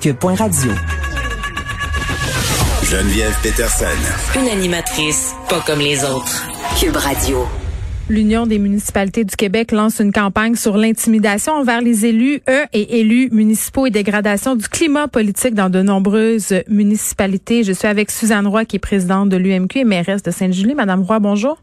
Cube.radio. Geneviève Peterson. Une animatrice pas comme les autres. Cube Radio. L'Union des municipalités du Québec lance une campagne sur l'intimidation envers les élus, eux et élus municipaux et dégradation du climat politique dans de nombreuses municipalités. Je suis avec Suzanne Roy, qui est présidente de l'UMQ et mairesse de Sainte-Julie. Madame Roy, bonjour.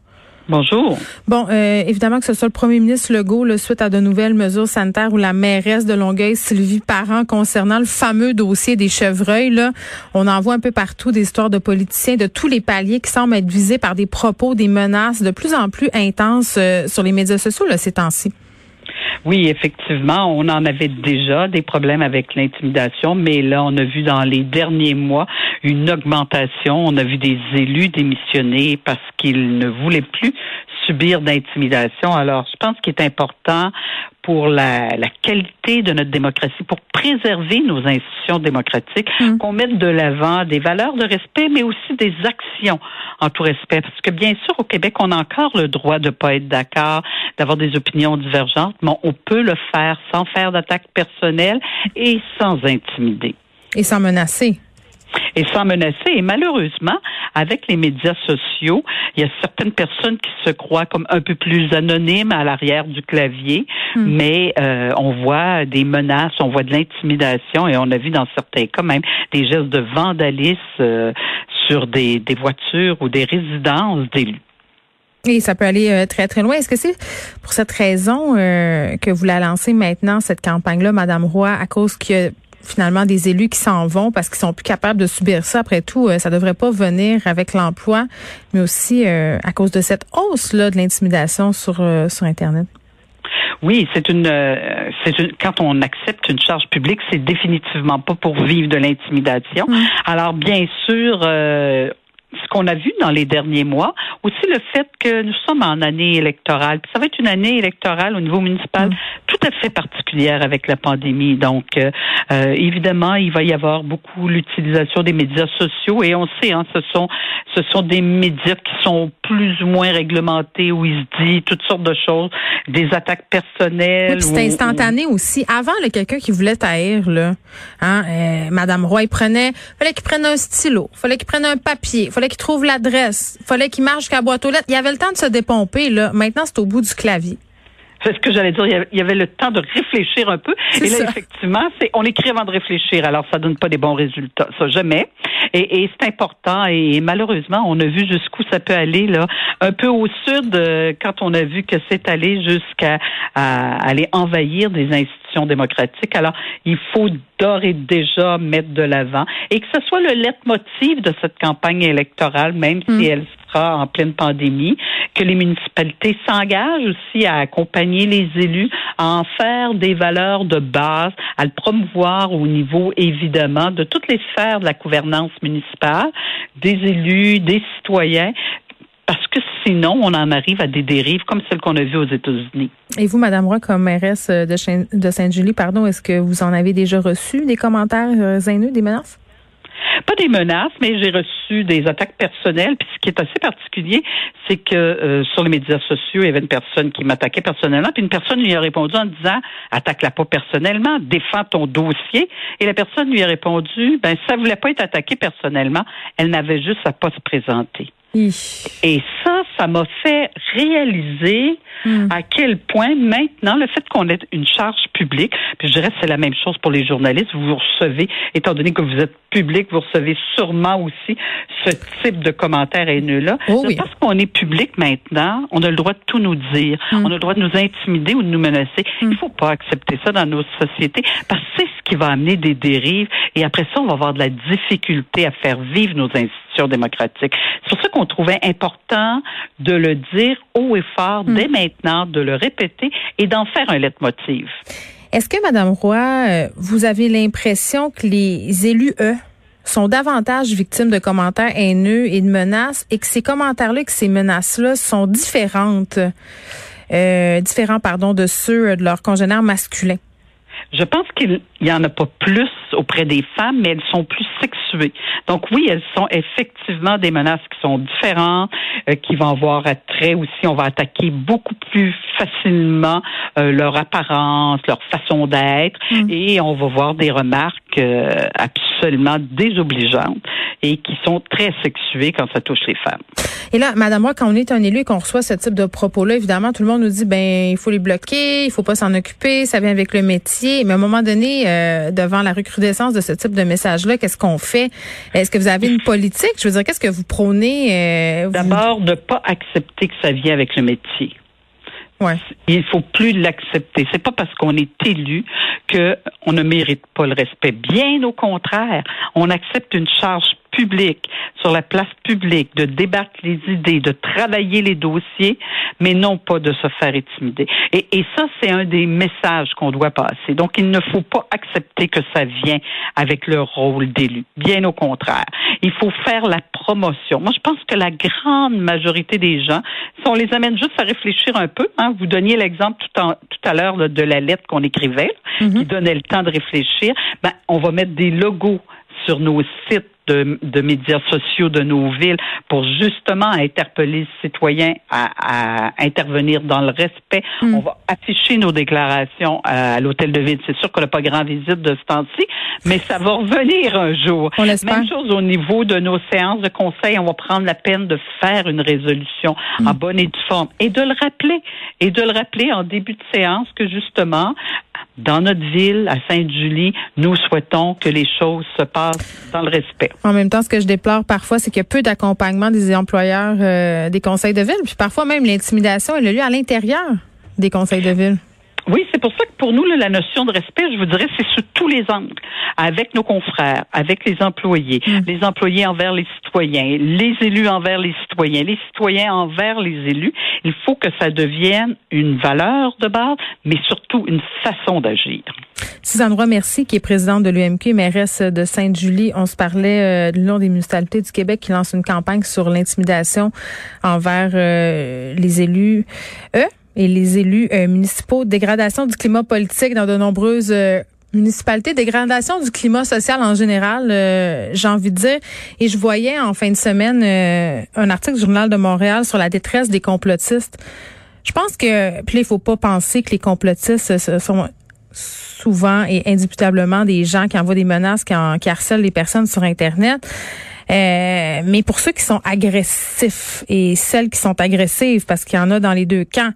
Bonjour. Bon, euh, évidemment que ce soit le premier ministre Legault, le suite à de nouvelles mesures sanitaires ou la mairesse de Longueuil, Sylvie Parent, concernant le fameux dossier des chevreuils, là, on en voit un peu partout des histoires de politiciens de tous les paliers qui semblent être visés par des propos, des menaces de plus en plus intenses euh, sur les médias sociaux là, ces temps-ci. Oui, effectivement, on en avait déjà des problèmes avec l'intimidation, mais là, on a vu dans les derniers mois une augmentation. On a vu des élus démissionner parce qu'ils ne voulaient plus subir d'intimidation. Alors, je pense qu'il est important pour la, qualité de notre démocratie, pour préserver nos institutions démocratiques, mm. qu'on mette de l'avant des valeurs de respect, mais aussi des actions en tout respect. Parce que bien sûr, au Québec, on a encore le droit de ne pas être d'accord, d'avoir des opinions divergentes, mais on peut le faire sans faire d'attaque personnelle et sans intimider. Et sans menacer et sans menacer. Et malheureusement, avec les médias sociaux, il y a certaines personnes qui se croient comme un peu plus anonymes à l'arrière du clavier, hmm. mais euh, on voit des menaces, on voit de l'intimidation et on a vu dans certains cas même des gestes de vandalisme euh, sur des, des voitures ou des résidences d'élus. Et ça peut aller euh, très, très loin. Est-ce que c'est pour cette raison que vous la lancez maintenant, cette campagne-là, Madame Roy, à cause qu'il y a finalement des élus qui s'en vont parce qu'ils sont plus capables de subir ça? Après tout, euh, ça devrait pas venir avec l'emploi, mais aussi euh, à cause de cette hausse là de l'intimidation sur euh, sur internet. Oui, c'est une, c'est une, quand on accepte une charge publique, c'est définitivement pas pour vivre de l'intimidation. Mmh. Alors bien sûr, ce qu'on a vu dans les derniers mois, aussi le fait que nous sommes en année électorale. Puis ça va être une année électorale au niveau municipal mm. tout à fait particulière avec la pandémie. Donc, euh, euh, évidemment, il va y avoir beaucoup l'utilisation des médias sociaux et on sait, hein, ce sont ce sont des médias qui sont plus ou moins réglementés où il se dit toutes sortes de choses, des attaques personnelles. Oui, c'est instantané aussi. Avant, quelqu'un qui voulait taire, là, hein, euh, Madame Roy, il prenait, fallait qu'il prenne un stylo, fallait qu'il prenne un papier, fallait qu'il trouve l'adresse, fallait qu'il marche jusqu'à la boîte aux lettres. Il y avait le temps de se dépomper, là. Maintenant, c'est au bout du clavier. C'est ce que j'allais dire. Il y avait le temps de réfléchir un peu. Et là, effectivement, c'est on écrit avant de réfléchir. Alors, ça donne pas des bons résultats. Ça, jamais. Et, c'est important. Et malheureusement, on a vu jusqu'où ça peut aller là. Un peu au sud, euh, quand on a vu que c'est allé jusqu'à aller envahir des institutions démocratiques. Alors, il faut d'ores et déjà mettre de l'avant et que ce soit le leitmotiv de cette campagne électorale, même si mm. elle sera en pleine pandémie, que les municipalités s'engagent aussi à accompagner les élus, à en faire des valeurs de base, à le promouvoir au niveau, évidemment, de toutes les sphères de la gouvernance municipale, des élus, des citoyens, parce que sinon, on en arrive à des dérives comme celles qu'on a vues aux États-Unis. Et vous, Madame Roy, comme mairesse de, Sainte-Julie, pardon, est-ce que vous en avez déjà reçu des commentaires euh, haineux, des menaces? Pas des menaces, mais j'ai reçu des attaques personnelles. Puis ce qui est assez particulier, c'est que euh, sur les médias sociaux, il y avait une personne qui m'attaquait personnellement, puis une personne lui a répondu en disant attaque-la pas personnellement, défends ton dossier. Et la personne lui a répondu ben ça voulait pas être attaquée personnellement, elle n'avait juste à pas se présenter. Et ça, ça m'a fait réaliser hmm. à quel point maintenant le fait qu'on ait une charge publique, puis je dirais que c'est la même chose pour les journalistes, vous recevez, étant donné que vous êtes public, vous recevez sûrement aussi ce type de commentaires haineux-là. Oh parce qu'on est public maintenant, on a le droit de tout nous dire. Hmm. On a le droit de nous intimider ou de nous menacer. Hmm. Il faut pas accepter ça dans nos sociétés parce que c'est ce qui va amener des dérives et après ça, on va avoir de la difficulté à faire vivre nos institutions démocratique. C'est pour ça qu'on trouvait important de le dire haut et fort hmm. dès maintenant, de le répéter et d'en faire un leitmotiv. Est-ce que, Madame Roy, euh, vous avez l'impression que les élus, eux, sont davantage victimes de commentaires haineux et de menaces et que ces commentaires-là, que ces menaces-là sont différentes, euh, différents, pardon, de ceux de leurs congénères masculins? Je pense qu'il il y en a pas plus auprès des femmes, mais elles sont plus sexuées. Donc oui, elles sont effectivement des menaces qui sont différentes, euh, qui vont avoir attrait aussi. On va attaquer beaucoup plus facilement euh, leur apparence, leur façon d'être, mm. et on va voir des remarques euh, absolument désobligeantes et qui sont très sexuées quand ça touche les femmes. Et là, Madame moi, quand on est un élu et qu'on reçoit ce type de propos-là, évidemment, tout le monde nous dit ben il faut les bloquer, il faut pas s'en occuper, ça vient avec le métier. Mais à un moment donné, euh, devant la recrudescence de ce type de message-là, qu'est-ce qu'on fait? Est-ce que vous avez une politique? Je veux dire, qu'est-ce que vous prônez euh, D'abord, ne pas accepter que ça vient avec le métier. Il faut plus l'accepter. C'est pas parce qu'on est élu que on ne mérite pas le respect. Bien au contraire, on accepte une charge publique, sur la place publique, de débattre les idées, de travailler les dossiers, mais non pas de se faire intimider. Et, et ça, c'est un des messages qu'on doit passer. Donc, il ne faut pas accepter que ça vient avec le rôle d'élu. Bien au contraire. Il faut faire la promotion. Moi, je pense que la grande majorité des gens, si on les amène juste à réfléchir un peu, hein, vous donniez l'exemple tout, tout à l'heure de la lettre qu'on écrivait, qui donnait le temps de réfléchir, ben, on va mettre des logos sur nos sites de, médias sociaux de nos villes pour justement interpeller les citoyens à, intervenir dans le respect. Hmm. On va afficher nos déclarations à, l'hôtel de ville. C'est sûr qu'on n'a pas grand visite de ce temps-ci, mais ça va revenir un jour. Même chose au niveau de nos séances de conseil. On va prendre la peine de faire une résolution en hmm. bonne et due forme et de le rappeler et de le rappeler en début de séance que justement dans notre ville, à Sainte-Julie, nous souhaitons que les choses se passent dans le respect. En même temps, ce que je déplore parfois, c'est qu'il y a peu d'accompagnement des employeurs euh, des conseils de ville, puis parfois même l'intimidation elle a lieu à l'intérieur des conseils de ville. Oui, c'est pour ça que pour nous, la notion de respect, je vous dirais, c'est sous tous les angles, avec nos confrères, avec les employés, mm. les employés envers les citoyens, les élus envers les citoyens, les citoyens envers les élus. Il faut que ça devienne une valeur de base, mais surtout une façon d'agir. Suzanne Roy, merci, qui est présidente de l'UMQ, mairesse de Sainte-Julie. On se parlait euh, de l'Union des municipalités du Québec qui lance une campagne sur l'intimidation envers euh, les élus. Eux, et les élus euh, municipaux, dégradation du climat politique dans de nombreuses euh, municipalités, dégradation du climat social en général, euh, j'ai envie de dire. Et je voyais en fin de semaine un article du Journal de Montréal sur la détresse des complotistes. Je pense que, puis il faut pas penser que les complotistes sont souvent et indubitablement des gens qui envoient des menaces, qui, qui harcèlent les personnes sur Internet. Euh, mais pour ceux qui sont agressifs et celles qui sont agressives, parce qu'il y en a dans les deux camps,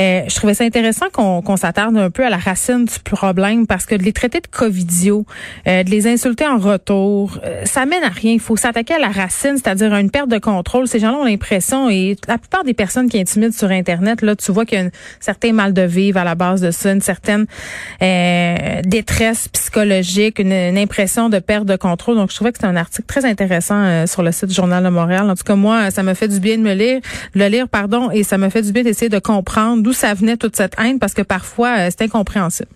euh, je trouvais ça intéressant qu'on s'attarde un peu à la racine du problème parce que de les traiter de covidio, euh, de les insulter en retour, euh, ça mène à rien. Il faut s'attaquer à la racine, c'est-à-dire à une perte de contrôle. Ces gens-là ont l'impression, et la plupart des personnes qui intimident sur Internet, là, tu vois qu'il y a un certain mal de vivre à la base de ça, une certaine détresse psychologique, une, impression de perte de contrôle. Donc, je trouvais que c'était un article très intéressant sur le site du Journal de Montréal. En tout cas, moi, ça me fait du bien de me lire, le lire, pardon, et ça me fait du bien d'essayer de comprendre d'où ça venait toute cette haine parce que parfois euh, c'est incompréhensible.